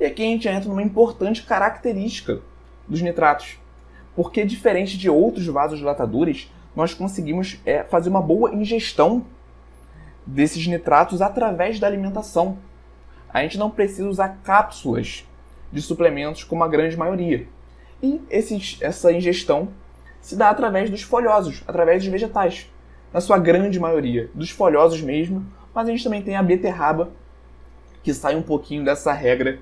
E aqui a gente entra numa importante característica dos nitratos. Porque, diferente de outros vasodilatadores, nós conseguimos é, fazer uma boa ingestão desses nitratos através da alimentação. A gente não precisa usar cápsulas de suplementos como a grande maioria. E esses, essa ingestão se dá através dos folhosos, através dos vegetais. Na sua grande maioria, dos folhosos mesmo, mas a gente também tem a beterraba, que sai um pouquinho dessa regra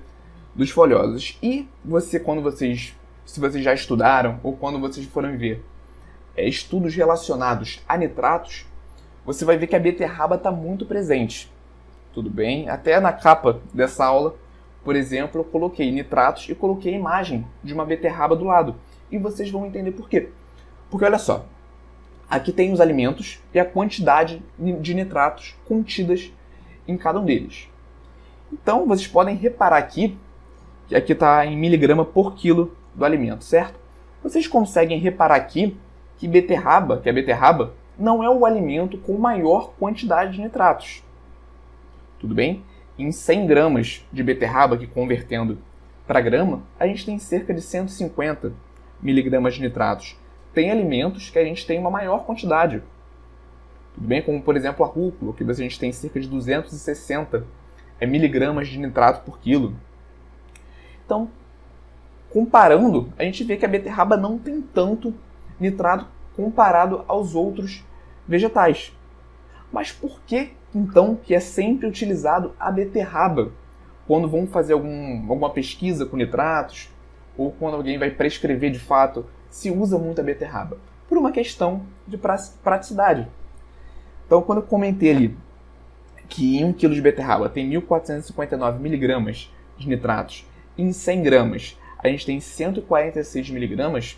dos folhosos. E você, quando vocês, se vocês já estudaram ou quando vocês forem ver é, estudos relacionados a nitratos, você vai ver que a beterraba está muito presente. Tudo bem? Até na capa dessa aula, por exemplo, eu coloquei nitratos e coloquei a imagem de uma beterraba do lado. E vocês vão entender por quê. Porque olha só, aqui tem os alimentos e a quantidade de nitratos contidas em cada um deles. Então vocês podem reparar aqui que aqui está em miligrama por quilo do alimento, certo? Vocês conseguem reparar aqui que beterraba, que a beterraba, não é o alimento com maior quantidade de nitratos. Tudo bem? Em 100 gramas de beterraba, que convertendo para grama, a gente tem cerca de 150 miligramas de nitratos. Tem alimentos que a gente tem uma maior quantidade. Tudo bem? Como, por exemplo, a rúcula, que a gente tem cerca de 260 miligramas de nitrato por quilo. Então, comparando, a gente vê que a beterraba não tem tanto nitrato comparado aos outros vegetais. Mas por que então que é sempre utilizado a beterraba quando vão fazer algum, alguma pesquisa com nitratos ou quando alguém vai prescrever de fato se usa muito a beterraba? Por uma questão de praticidade. Então, quando eu comentei ali que em 1 kg de beterraba tem 1.459 miligramas de nitratos em 100 gramas a gente tem 146 miligramas,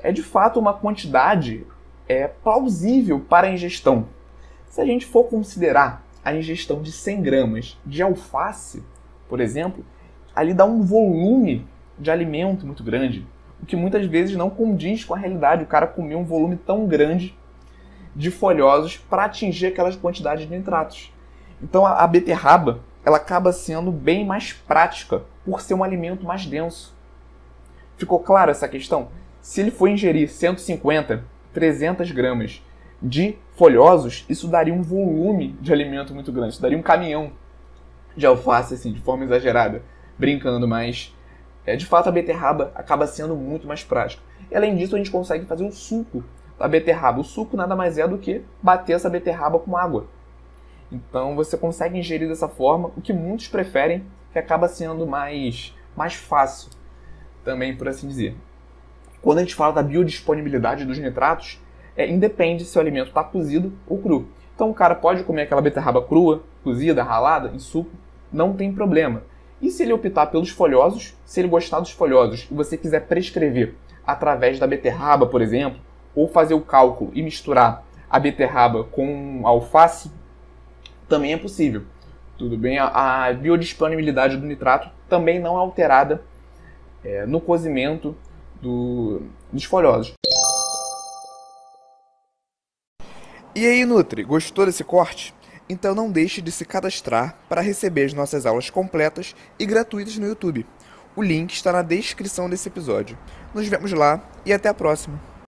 é de fato uma quantidade é, plausível para a ingestão. Se a gente for considerar a ingestão de 100 gramas de alface, por exemplo, ali dá um volume de alimento muito grande, o que muitas vezes não condiz com a realidade. O cara comer um volume tão grande de folhosos para atingir aquelas quantidades de nitratos. Então a, a beterraba ela acaba sendo bem mais prática por ser um alimento mais denso. Ficou clara essa questão? Se ele for ingerir 150, 300 gramas de folhosos, isso daria um volume de alimento muito grande. Isso daria um caminhão de alface, assim, de forma exagerada, brincando, mas é, de fato a beterraba acaba sendo muito mais prática. E, além disso, a gente consegue fazer o suco da beterraba. O suco nada mais é do que bater essa beterraba com água. Então você consegue ingerir dessa forma, o que muitos preferem, que acaba sendo mais, mais fácil, também por assim dizer. Quando a gente fala da biodisponibilidade dos nitratos, é, independe se o alimento está cozido ou cru. Então o cara pode comer aquela beterraba crua, cozida, ralada, em suco, não tem problema. E se ele optar pelos folhosos, se ele gostar dos folhosos e você quiser prescrever através da beterraba, por exemplo, ou fazer o cálculo e misturar a beterraba com alface, também é possível. Tudo bem? A, a biodisponibilidade do nitrato também não é alterada é, no cozimento do, dos folhosos. E aí, Nutri, gostou desse corte? Então não deixe de se cadastrar para receber as nossas aulas completas e gratuitas no YouTube. O link está na descrição desse episódio. Nos vemos lá e até a próxima!